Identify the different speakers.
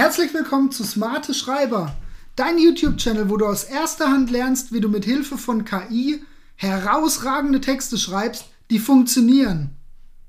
Speaker 1: Herzlich willkommen zu Smarte Schreiber, dein YouTube-Channel, wo du aus erster Hand lernst, wie du mit Hilfe von KI herausragende Texte schreibst, die funktionieren.